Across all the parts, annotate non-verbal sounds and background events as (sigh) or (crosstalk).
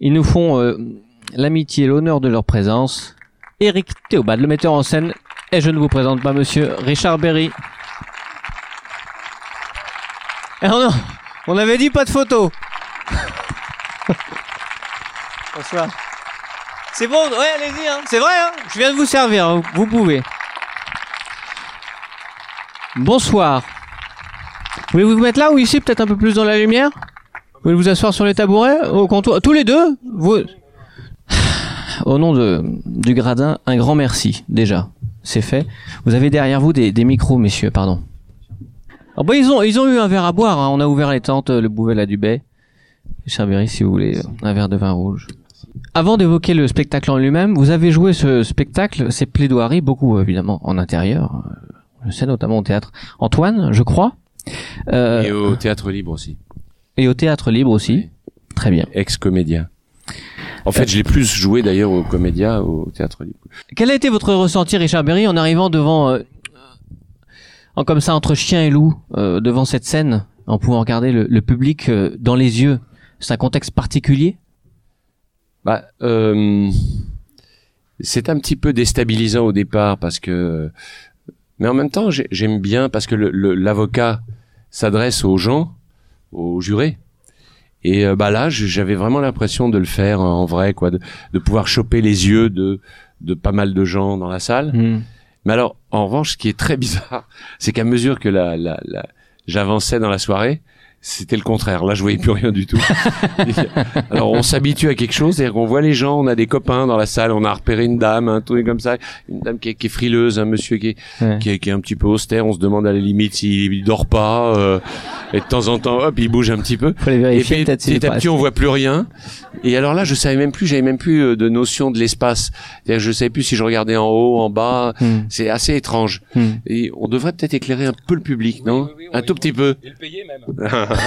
Ils nous font euh, l'amitié et l'honneur de leur présence. Eric Théobald, le metteur en scène, et je ne vous présente pas monsieur Richard Berry. Eh non, on avait dit pas de photo. (laughs) Bonsoir. C'est bon, ouais, allez-y, hein. c'est vrai, hein. je viens de vous servir, hein. vous pouvez. Bonsoir. Voulez-vous vous mettre là ou ici, peut-être un peu plus dans la lumière? Vous voulez vous asseoir sur les tabourets, au comptoir Tous les deux vous... Au nom de, du gradin, un grand merci, déjà. C'est fait. Vous avez derrière vous des, des micros, messieurs, pardon. Ah bah, ils, ont, ils ont eu un verre à boire, hein. on a ouvert les tentes, le Bouvet à Dubay. Cherberry, si vous voulez, un verre de vin rouge. Avant d'évoquer le spectacle en lui-même, vous avez joué ce spectacle, ces plaidoiries, beaucoup évidemment en intérieur. Je sais notamment au théâtre Antoine, je crois. Euh, Et au théâtre libre aussi. Et au théâtre libre aussi. Très bien. Ex-comédien. En fait, je l'ai plus joué d'ailleurs au comédia, au théâtre libre. Quel a été votre ressenti, Richard Berry, en arrivant devant, euh, en comme ça, entre chien et loup, euh, devant cette scène, en pouvant regarder le, le public euh, dans les yeux? C'est un contexte particulier? Bah, euh, c'est un petit peu déstabilisant au départ parce que, mais en même temps, j'ai- j'aime bien parce que le- le- l'avocat s'adresse aux gens, aux jurés. Et euh, bah là, j'avais vraiment l'impression de le faire en vrai, quoi, de, de pouvoir choper les yeux de de pas mal de gens dans la salle. Hmm. Mais alors, en revanche, ce qui est très (laughs) bizarre, c'est qu'à mesure que la, la, la- j'avançais dans la soirée, c'était le contraire. Là, je voyais plus rien du tout. (laughs) alors, on s'habitue à quelque chose, c'est-à-dire qu'on voit les gens, on a des copains dans la salle, on a repéré une dame, un truc comme ça, une dame qui est, qui est frileuse, un monsieur qui est, Ouais. qui est, qui est un petit peu austère. On se demande à la limite s'il dort pas, euh, et de temps en temps, hop, il bouge un petit peu. Faut les Et vérifier puis, peut-être. s'il est petit à petit, on voit plus rien. Et alors là, je savais même plus, j'avais même plus euh, de notion de l'espace. C'est-à-dire, je savais plus si je regardais en haut, en bas. Hmm. C'est assez étrange. Hmm. Et on devrait peut-être éclairer un peu le public, non Un tout petit peu. Il (laughs)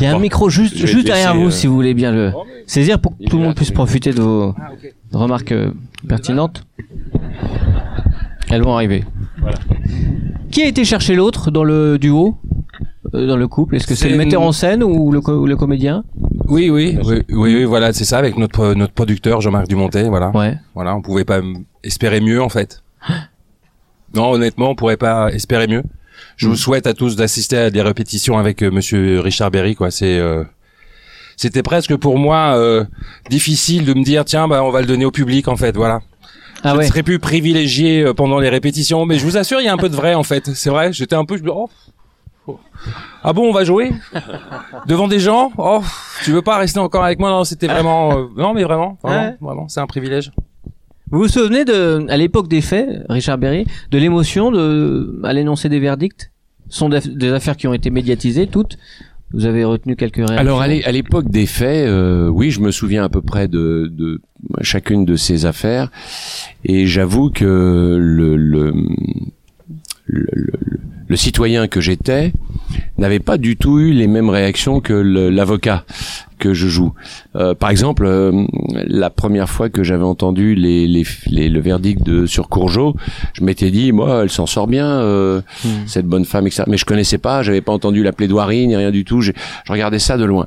y a un Bon, micro juste, juste te derrière vous, euh, si vous voulez bien le saisir pour que il tout le monde puisse profiter de vos remarques euh, pertinentes. Elles vont arriver. Qui a été chercher l'autre dans le duo, euh, dans le couple? Est-ce que c'est le metteur en scène ou le, co- ou le comédien? Oui, oui, oui, oui, oui, voilà, c'est ça, avec notre, notre producteur Jean-Marc Dumontet, voilà. Ouais. Voilà, on pouvait pas espérer mieux, en fait. (gasps) Non, honnêtement, on pourrait pas espérer mieux. Je vous souhaite à tous d'assister à des répétitions avec euh, monsieur Richard Berry, quoi. C'est, euh, c'était presque pour moi, euh, difficile de me dire, tiens, bah, on va le donner au public, en fait, voilà. Ah je ouais. serais plus privilégié euh, pendant les répétitions, mais je vous assure, il y a un peu de vrai, en fait. C'est vrai, j'étais un peu, je me- oh. oh. Ah bon, on va jouer? Devant des gens? Oh, tu veux pas rester encore avec moi? Non, c'était vraiment, euh, non, mais vraiment, vraiment, Ouais. vraiment, c'est un privilège. Vous vous souvenez de, à l'époque des faits, Richard Berry, de l'émotion de à l'énoncé des verdicts? Ce sont des, affaires qui ont été médiatisées toutes. Vous avez retenu quelques réactions? Alors à l'époque des faits, euh, oui, je me souviens à peu près de, de chacune de ces affaires, et j'avoue que le, le, le, le- citoyen que j'étais n'avait pas du tout eu les mêmes réactions que l'avocat que je joue. Euh, par exemple, euh, la première fois que j'avais entendu les, les, les- le verdict de sur Courgeot, je m'étais dit, moi, elle s'en sort bien, euh, Hmm. cette bonne femme, etc. Mais je connaissais pas, j'avais pas entendu la plaidoirie ni rien du tout. Je regardais ça de loin.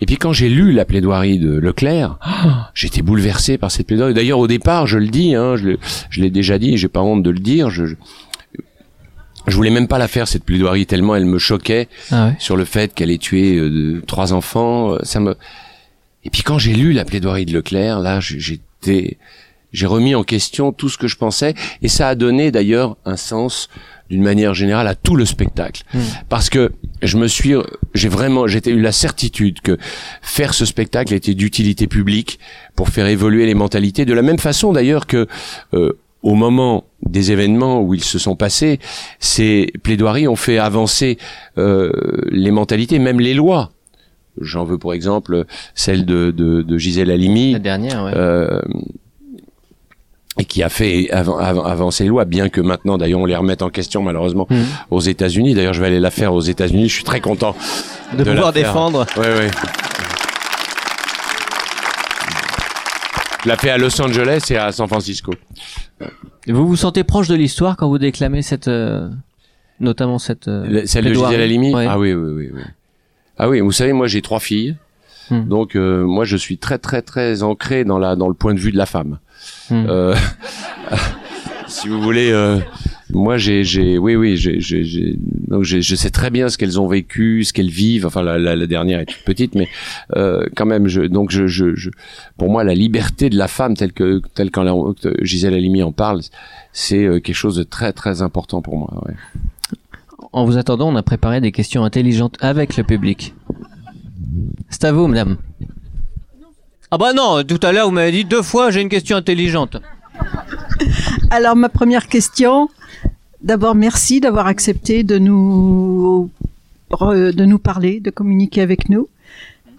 Et puis quand j'ai lu la plaidoirie de Leclerc, (gasps) j'étais bouleversé par cette plaidoirie. D'ailleurs, au départ, je le dis, hein, je, l'ai déjà dit, j'ai pas honte de le dire. Je, je, je voulais même pas la faire cette plaidoirie tellement elle me choquait Ah ouais. sur le fait qu'elle ait tué euh, trois enfants. euh, Ça me. Et puis quand j'ai lu la plaidoirie de Leclerc, là, j'ai- j'étais, j'ai remis en question tout ce que je pensais, et ça a donné d'ailleurs un sens d'une manière générale à tout le spectacle, Mm. parce que je me suis, j'ai vraiment, j'étais eu la certitude que faire ce spectacle était d'utilité publique pour faire évoluer les mentalités, de la même façon d'ailleurs que euh, au moment des événements où ils se sont passés, ces plaidoiries ont fait avancer euh, les mentalités, même les lois. J'en veux pour exemple celle de, de, de Gisèle Halimi, La dernière, ouais. euh, et qui a fait avan- avan- avancer les lois, bien que maintenant d'ailleurs on les remette en question malheureusement Mhm. aux États-Unis. D'ailleurs, je vais aller la faire aux États-Unis. Je suis très content de, de pouvoir défendre. Ouais, ouais. Je la fais à Los Angeles et à San Francisco. Vous vous sentez proche de l'histoire quand vous déclamez cette, euh, notamment cette. euh, Le- Celle de Gisèle Halimi Ouais. Ah oui, oui, oui, oui. Ah oui, vous savez, moi j'ai trois filles. Hmm. Donc euh, moi je suis très très très ancré dans la dans le point de vue de la femme. Hmm. Euh, (laughs) si vous voulez, moi j'ai j'ai oui oui j'ai j'ai j'ai- donc j'ai- je sais très bien ce qu'elles ont vécu, ce qu'elles vivent. Enfin la, la, la dernière est toute petite, mais euh, quand même je donc je, je je pour moi la liberté de la femme telle que telle qu'en la- Gisèle Halimi en parle, c'est euh, quelque chose de très très important pour moi. Ouais. En vous attendant, on a préparé des questions intelligentes avec le public. C'est à vous, madame. Ah bah non, tout à l'heure vous m'avez dit deux fois j'ai une question intelligente. Alors ma première question, d'abord merci d'avoir accepté de nous re- de nous parler, de communiquer avec nous.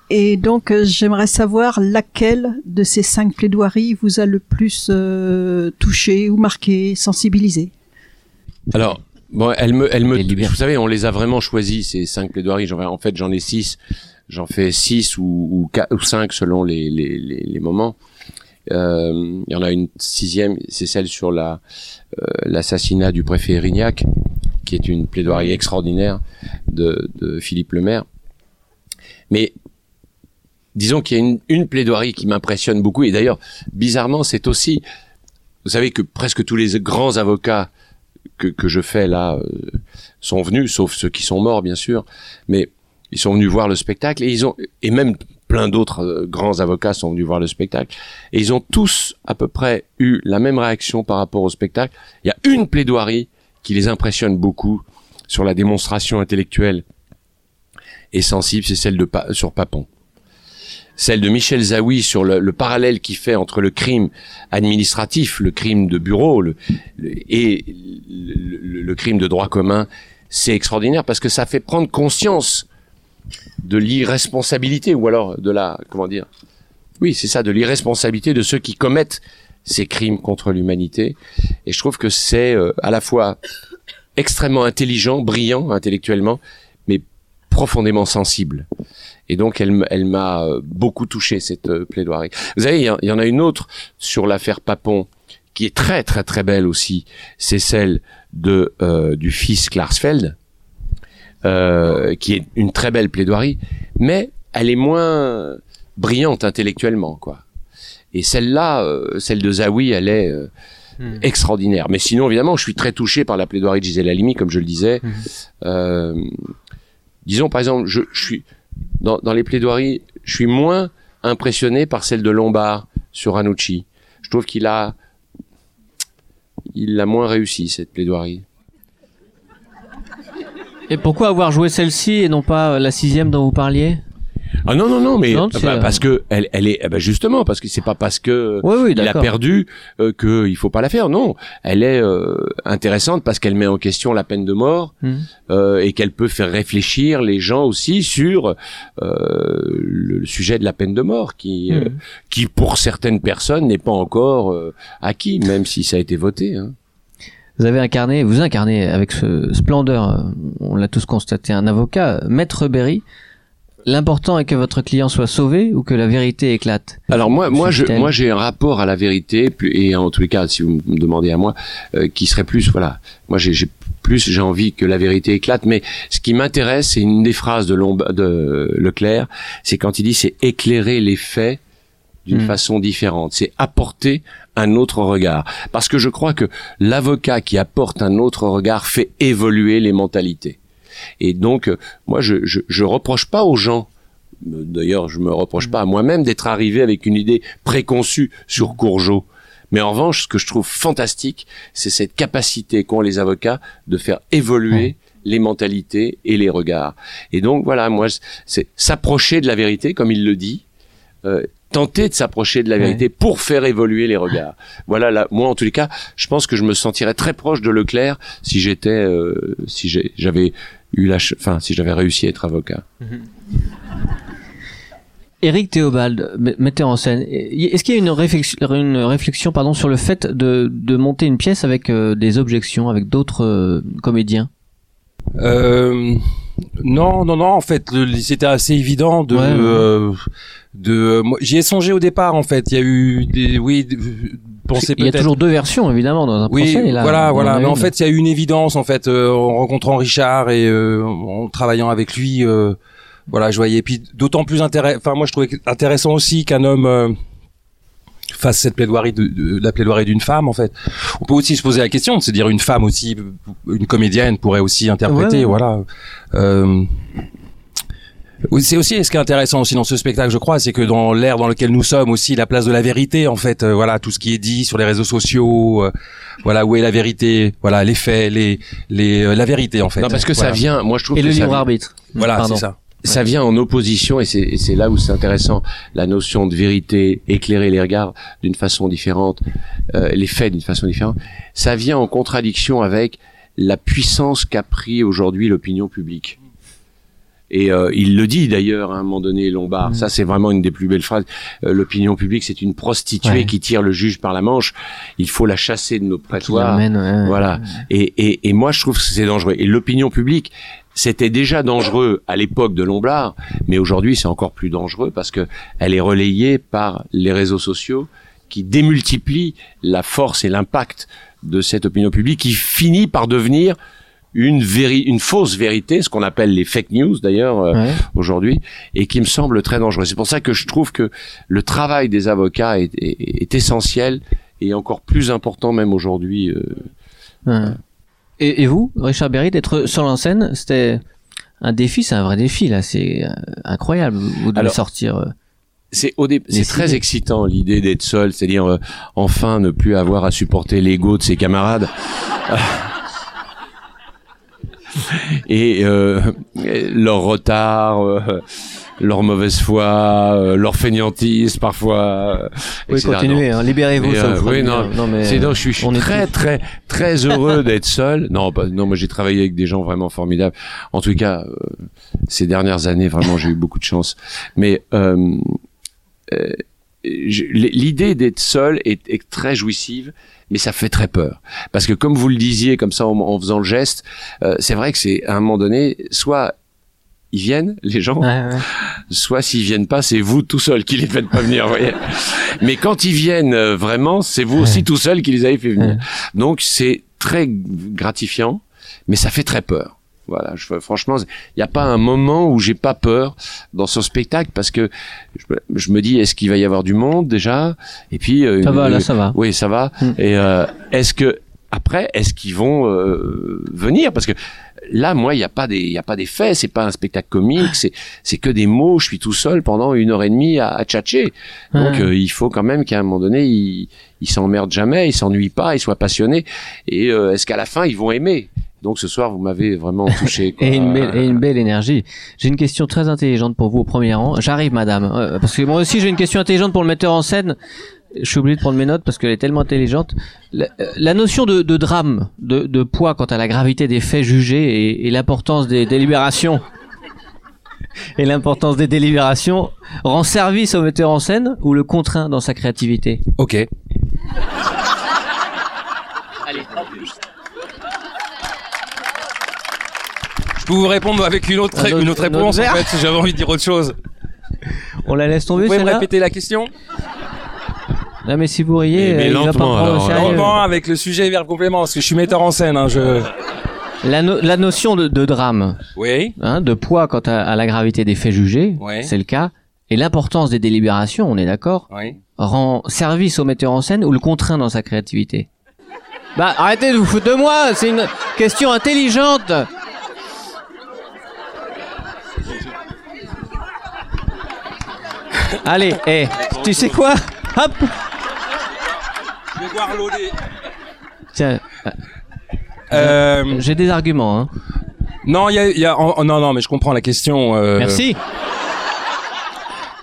Et donc euh, j'aimerais savoir laquelle de ces cinq plaidoiries vous a le plus euh, touché ou marqué, sensibilisé. Alors, bon, elle me, elle me, vous savez, on les a vraiment choisis ces cinq plaidoiries. J'en, en fait, j'en ai six. J'en fais six ou, ou, quatre, ou cinq selon les, les, les, les moments. Euh, Il y en a une sixième, c'est celle sur la euh, l'assassinat du préfet Erignac, qui est une plaidoirie extraordinaire de, de Philippe Lemaire. Mais disons qu'il y a une, une plaidoirie qui m'impressionne beaucoup. Et d'ailleurs, bizarrement, c'est aussi, vous savez que presque tous les grands avocats que, que je fais là euh, sont venus, sauf ceux qui sont morts bien sûr, mais ils sont venus voir le spectacle et ils ont et même plein d'autres euh, grands avocats sont venus voir le spectacle et ils ont tous à peu près eu la même réaction par rapport au spectacle. Il y a une plaidoirie qui les impressionne beaucoup sur la démonstration intellectuelle et sensible, c'est celle de Pa- sur Papon. Celle de Michel Zawi sur le, le parallèle qu'il fait entre le crime administratif, le crime de bureau, le, le- et le, crime de droit commun, c'est extraordinaire parce que ça fait prendre conscience de l'irresponsabilité ou alors de la comment dire oui c'est ça de l'irresponsabilité de ceux qui commettent ces crimes contre l'humanité. Et je trouve que c'est euh, à la fois extrêmement intelligent brillant intellectuellement mais profondément sensible. Et donc elle, elle m'a euh, beaucoup touché cette euh, plaidoirie. Vous savez il y, en- il y en a une autre sur l'affaire Papon qui est très très très belle aussi. C'est celle de euh, du fils Klarsfeld euh, qui est une très belle plaidoirie, mais elle est moins brillante intellectuellement, quoi. Et celle-là, euh, celle de Zawi, elle est euh, Hmm. extraordinaire. Mais sinon, évidemment, je suis très touché par la plaidoirie de Gisèle Halimi, comme je le disais. Mhm. Euh, disons, par exemple, je, je suis dans, dans les plaidoiries, je suis moins impressionné par celle de Lombard sur Ranucci. Je trouve qu'il a, il l'a moins réussi cette plaidoirie. Et pourquoi avoir joué celle-ci et non pas euh, la sixième dont vous parliez? Ah non non non mais Non, bah, c'est, euh, parce que elle elle est ben, justement parce que c'est pas parce que Oui, oui, il a perdu euh, que il faut pas la faire non elle est euh, intéressante parce qu'elle met en question la peine de mort Mhm. euh, et qu'elle peut faire réfléchir les gens aussi sur euh, le sujet de la peine de mort qui euh, Mhm. qui pour certaines personnes n'est pas encore euh, acquis même si ça a été voté hein. Vous avez incarné, vous incarnez avec ce splendeur, euh, on l'a tous constaté, un avocat, Maître Berry. L'important est que votre client soit sauvé ou que la vérité éclate. Alors moi, moi, je, moi, j'ai un rapport à la vérité, et en tous les cas, si vous me demandez à moi, euh, qui serait plus, voilà, moi, j'ai j'ai plus, j'ai envie que la vérité éclate. Mais ce qui m'intéresse, c'est une des phrases de, Lomba- de Leclerc, c'est quand il dit, c'est éclairer les faits d'une Hmm. façon différente, c'est apporter un autre regard. Parce que je crois que l'avocat qui apporte un autre regard fait évoluer les mentalités. Et donc, euh, moi, je, je, je reproche pas aux gens euh, D'ailleurs, je me reproche pas à moi-même d'être arrivé avec une idée préconçue sur Courgeot. Mais en revanche, ce que je trouve fantastique, c'est cette capacité qu'ont les avocats de faire évoluer les mentalités et les regards. Et donc voilà, moi, c'est s'approcher de la vérité, comme il le dit, euh, tenter de s'approcher de la vérité pour faire évoluer les regards. Voilà, là, moi en tous les cas, je pense que je me sentirais très proche de Leclerc si j'étais, euh, si j'ai- j'avais eu la, enfin, si j'avais réussi à être avocat. (laughs) Éric Théobald, metteur en scène, est-ce qu'il y a une réflexion, une réflexion pardon, sur le fait de, de monter une pièce avec euh, des objections, avec d'autres euh, comédiens? Euh, non, non, non. En fait, c'était assez évident de. Ouais, ouais. Euh, de J'y ai songé au départ. En fait, il y a eu des. Oui, Il y a toujours deux versions, évidemment, dans un Oui, procès. là, voilà, voilà. a Mais en fait, il y a eu une évidence en fait euh, en rencontrant Richard et euh, en travaillant avec lui. euh, Voilà, je voyais. Et puis d'autant plus intéressant. Enfin, moi, je trouvais intéressant aussi qu'un homme fasse cette plaidoirie de, de- la plaidoirie d'une femme. En fait, on peut aussi se poser la question de se dire une femme aussi, une comédienne pourrait aussi interpréter. Ouais, ouais. Voilà. Oui, C'est aussi ce qui est intéressant aussi dans ce spectacle, je crois, c'est que dans l'ère dans lequel nous sommes aussi, la place de la vérité, en fait, euh, voilà, tout ce qui est dit sur les réseaux sociaux, euh, voilà, où est la vérité, voilà, les faits, les, les, euh, la vérité, en fait. Non, parce que Voilà. ça vient, moi je trouve Et que le libre arbitre. Voilà, c'est ça. ça vient en opposition et c'est et c'est là où c'est intéressant la notion de vérité éclairer les regards d'une façon différente euh, les faits d'une façon différente ça vient en contradiction avec la puissance qu'a pris aujourd'hui l'opinion publique et euh, il le dit d'ailleurs à un moment donné Lombard ça c'est vraiment une des plus belles phrases Euh, l'opinion publique c'est une prostituée Ouais. qui tire le juge par la manche il faut la chasser de nos prétoires ouais. voilà. Et, et, et moi, je trouve que c'est dangereux. Et l'opinion publique, c'était déjà dangereux à l'époque de Lombard, mais aujourd'hui, c'est encore plus dangereux parce que elle est relayée par les réseaux sociaux qui démultiplient la force et l'impact de cette opinion publique qui finit par devenir une, véri une fausse vérité, ce qu'on appelle les fake news d'ailleurs euh, Ouais. aujourd'hui, et qui me semble très dangereux. C'est pour ça que je trouve que le travail des avocats est, est- est essentiel et encore plus important même aujourd'hui. euh, Ouais. Et, et vous, Richard Berry, d'être sur scène, c'était un défi, c'est un vrai défi là, c'est euh, incroyable. Vous devez Alors, sortir. euh, c'est au très excitant l'idée d'être seul, c'est-à-dire euh, enfin ne plus avoir à supporter l'ego de ses camarades. (laughs) Et euh, leur retard, euh, leur mauvaise foi, euh, leur fainéantise parfois. Oui, etc. continuez, hein, libérez-vous. Oui, non, mais C'est donc je suis, on est très tous- très très heureux d'être seul. Non, non, moi j'ai travaillé avec des gens vraiment formidables. En tout cas, ces dernières années, vraiment, j'ai eu beaucoup de chance. Mais l'idée d'être seul est, est très jouissive, mais ça fait très peur. Parce que comme vous le disiez, comme ça, en, en faisant le geste, euh, c'est vrai que c'est à un moment donné, soit ils viennent, les gens, Ouais, ouais. soit s'ils viennent pas, c'est vous tout seul qui les faites pas venir. voyez. (laughs) Mais quand ils viennent euh, vraiment, c'est vous aussi tout seul qui les avez fait venir. Donc c'est très gratifiant, mais ça fait très peur. Voilà, je, franchement, il n'y a pas un moment où j'ai pas peur dans ce spectacle parce que je, me- je me dis est-ce qu'il va y avoir du monde déjà? Et puis euh, Ça va, là, ça va. oui, ça va. Mm. Et euh, est-ce que après, est-ce qu'ils vont euh, venir? Parce que là, moi, il n'y a pas des, il y a pas des faits. C'est pas un spectacle comique. C'est, c'est que des mots. Je suis tout seul pendant une heure et demie à, à tchatcher. Donc, euh, il faut quand même qu'à un moment donné, ils, ils s'emmerdent jamais, ils s'ennuient pas, ils soient passionnés. Et euh, est-ce qu'à la fin, ils vont aimer? Donc, ce soir, vous m'avez vraiment touché. (laughs) quoi. Et une, belle, et une belle énergie. J'ai une question très intelligente pour vous au premier rang. J'arrive, madame. Euh, parce que moi aussi, j'ai une question intelligente pour le metteur en scène. Je suis obligé de prendre mes notes parce qu'elle est tellement intelligente. La, euh, la notion de, de drame, de, de poids quant à la gravité des faits jugés et, et l'importance des délibérations (laughs) et l'importance des délibérations rend service au metteur en scène ou le contraint dans sa créativité? Ok. Je peux vous répondre avec une autre, Un autre- une autre réponse en fait, si j'avais envie de dire autre chose. On la laisse Vous tomber pouvez me répéter la question? Non mais si vous riez, Mais- mais euh, il va pas prendre au alors, sérieux. Lentement avec le sujet verbe complément parce que je suis metteur en scène. Hein, je... La, no- la notion de, de drame, Oui. hein, de poids quant à, à la gravité des faits jugés, Ouais. c'est le cas, et l'importance des délibérations, on est d'accord, Oui. rend service au metteur en scène ou le contraint dans sa créativité Bah arrêtez de vous foutre de moi, c'est une question intelligente Allez, eh, tu sais quoi? Hop Je vais voir l'eau des... Tiens, Euh, j'ai des arguments. Hein. non, il y a, il y a- oh, non, non, mais je comprends la question. euh, Merci.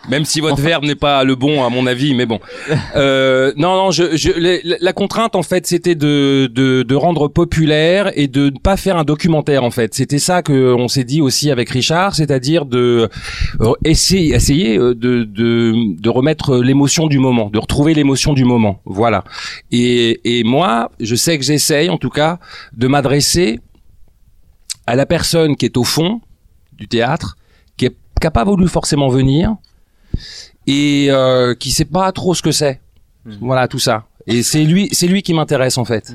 Même si votre verbe n'est pas le bon à mon avis, mais bon. (laughs) Euh, non, non, je, je, les- la, contrainte en fait, c'était de, de, de rendre populaire et de ne pas faire un documentaire en fait. C'était ça que on s'est dit aussi avec Richard, c'est-à-dire de euh, essayer, essayer euh, de, de, de remettre l'émotion du moment, de retrouver l'émotion du moment. Voilà. Et, et moi, je sais que j'essaye en tout cas de m'adresser à la personne qui est au fond du théâtre, qui est qui a pas voulu forcément venir et euh, qui sait pas trop ce que c'est. Voilà tout ça. Et c'est lui, c'est lui qui m'intéresse en fait.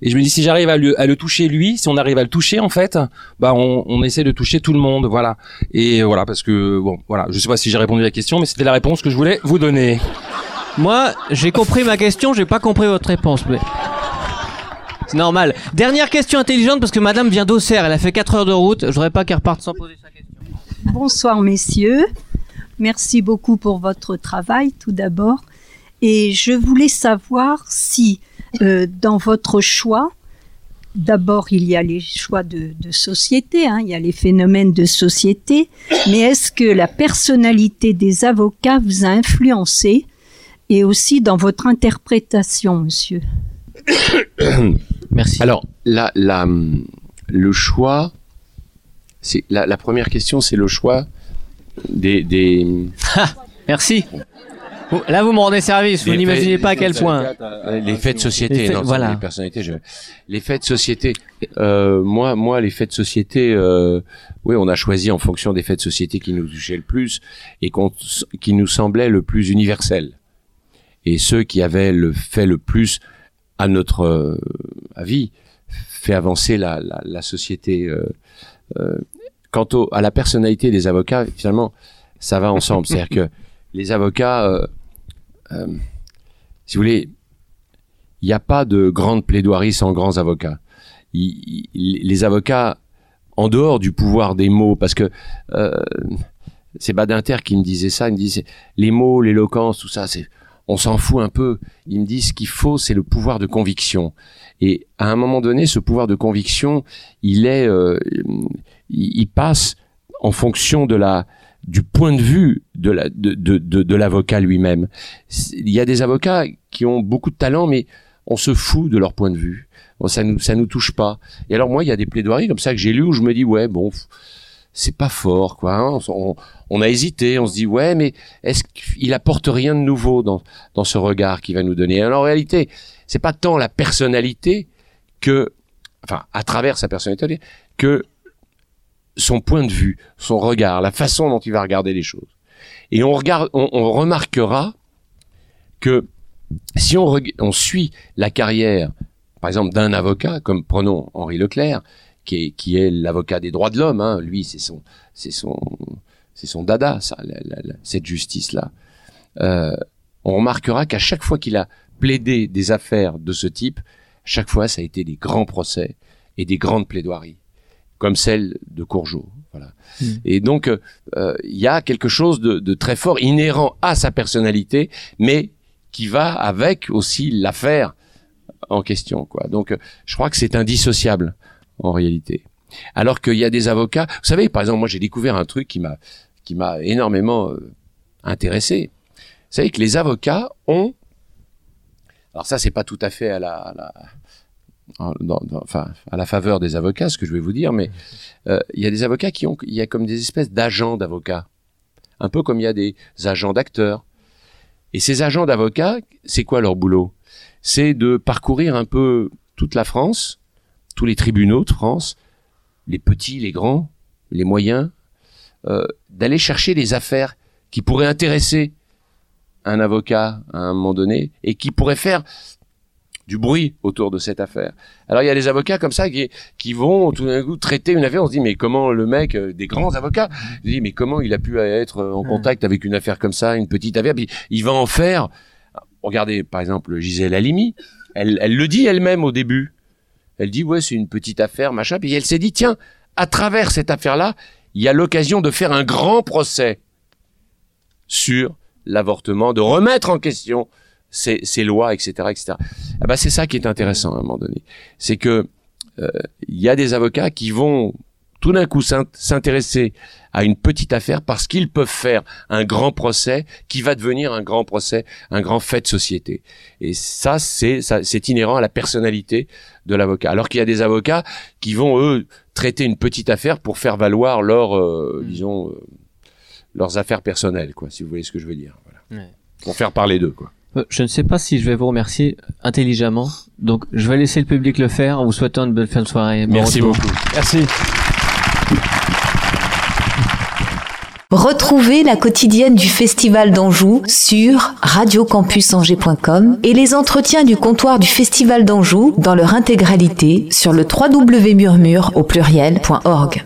Et je me dis si j'arrive à le, à le toucher lui, si on arrive à le toucher en fait, bah on, on essaie de toucher tout le monde, voilà. Et voilà parce que bon, voilà, je sais pas si j'ai répondu à la question, mais c'était la réponse que je voulais vous donner. Moi, j'ai compris ma question, j'ai pas compris votre réponse. Mais... C'est normal. Dernière question intelligente parce que madame vient d'Auxerre, elle a fait 4 heures de route. Je voudrais pas qu'elle reparte sans poser sa question. Bonsoir messieurs. Merci beaucoup pour votre travail tout d'abord. Et je voulais savoir si euh, dans votre choix, d'abord il y a les choix de, société, hein, il y a les phénomènes de société, mais est-ce que la personnalité des avocats vous a influencé et aussi dans votre interprétation, monsieur (coughs) Merci. Alors, la, le choix, la, la première question, c'est le choix des, des Merci. Vous- Là, vous me rendez service. Vous n'imaginez pas à quel point. euh, les faits de société, Les non, voilà. les personnalités. je- Les de société. Euh, moi, moi, les faits de société, euh, oui, on a choisi en fonction des faits de société qui nous touchaient le plus et qui nous semblaient le plus universels. Et ceux qui avaient le fait le plus, à notre euh, avis, fait avancer la, la, la société. Quant au, à la personnalité des avocats, finalement, ça va ensemble. (laughs) C'est-à-dire que les avocats, euh, euh, si vous voulez, il n'y a pas de grande plaidoirie sans grands avocats. Il- il- les avocats, en dehors du pouvoir des mots, parce que euh, c'est Badinter qui me disait ça, il me disait les mots, l'éloquence, tout ça, c'est on s'en fout un peu. Il me dit ce qu'il faut, c'est le pouvoir de conviction. Et à un moment donné, ce pouvoir de conviction, il est, euh, il, passe en fonction de la du point de vue de la de de, de, de l'avocat lui-même. Il y a des avocats qui ont beaucoup de talent, mais on se fout de leur point de vue. Bon, ça nous ça nous touche pas. Et alors moi, il y a des plaidoiries comme ça que j'ai lues où je me dis ouais bon. C'est pas fort, quoi. hein. On, a hésité, on se dit ouais, mais est-ce qu'il apporte rien de nouveau dans dans ce regard qu'il va nous donner? Alors en réalité, c'est pas tant la personnalité que, enfin, à travers sa personnalité, que son point de vue, son regard, la façon dont il va regarder les choses. Et on regarde, on, remarquera que si on, on suit la carrière, par exemple, d'un avocat, comme prenons Henri Leclerc, qui est, qui est l'avocat des droits de l'homme, hein, lui, c'est son, c'est son, c'est son dada, ça, la- la- la- cette justice-là. Euh, on remarquera qu'à chaque fois qu'il a plaidé des affaires de ce type, chaque fois, ça a été des grands procès et des grandes plaidoiries, comme celle de Courgeot. Voilà. Mm. Et donc, euh, euh, il y a quelque chose de, de très fort, inhérent à sa personnalité, mais qui va avec aussi l'affaire en question. Quoi. Donc, je crois que c'est indissociable en réalité. Alors qu'il y a des avocats, vous savez, par exemple, moi j'ai découvert un truc qui m'a qui m'a énormément euh, intéressé. Vous savez que les avocats ont, alors ça c'est pas tout à fait à la, à la enfin, à la faveur des avocats, ce que je vais vous dire, mais euh, il y a des avocats qui ont, il y a comme des espèces d'agents d'avocats, un peu comme il y a des agents d'acteurs. Et ces agents d'avocats, c'est quoi leur boulot? C'est de parcourir un peu toute la France, tous les tribunaux de France, les petits, les grands, les moyens, euh, d'aller chercher les affaires qui pourraient intéresser un avocat à un moment donné et qui pourraient faire du bruit autour de cette affaire. Alors il y a des avocats comme ça qui, qui vont tout d'un coup traiter une affaire, on se dit mais comment le mec, euh, des grands avocats, dis mais comment il a pu être en contact avec une affaire comme ça, une petite affaire, puis il va en faire. Regardez par exemple Gisèle Halimi, elle, elle le dit elle-même au début. Elle dit ouais c'est une petite affaire machin, puis elle s'est dit tiens à travers cette affaire-là il y a l'occasion de faire un grand procès sur l'avortement, de remettre en question ces, lois, etc., etc. Ah bah, c'est ça qui est intéressant à un moment donné. C'est que euh, il y a des avocats qui vont tout d'un coup s'int- s'intéresser à une petite affaire parce qu'ils peuvent faire un grand procès qui va devenir un grand procès, un grand fait de société. Et ça, c'est ça, c'est inhérent à la personnalité de l'avocat. Alors qu'il y a des avocats qui vont eux traiter une petite affaire pour faire valoir leur, euh, disons, euh, leurs affaires personnelles, quoi, si vous voyez ce que je veux dire. Voilà. Ouais. Pour faire parler d'eux, quoi. Euh, Je ne sais pas si je vais vous remercier intelligemment. Donc, je vais laisser le public le faire en vous souhaitant une bonne fin de soirée. Bon Merci retour. beaucoup. Merci. Retrouvez la quotidienne du Festival d'Anjou sur radiocampusangers.com et les entretiens du comptoir du Festival d'Anjou dans leur intégralité sur le www.murmure au pluriel.org.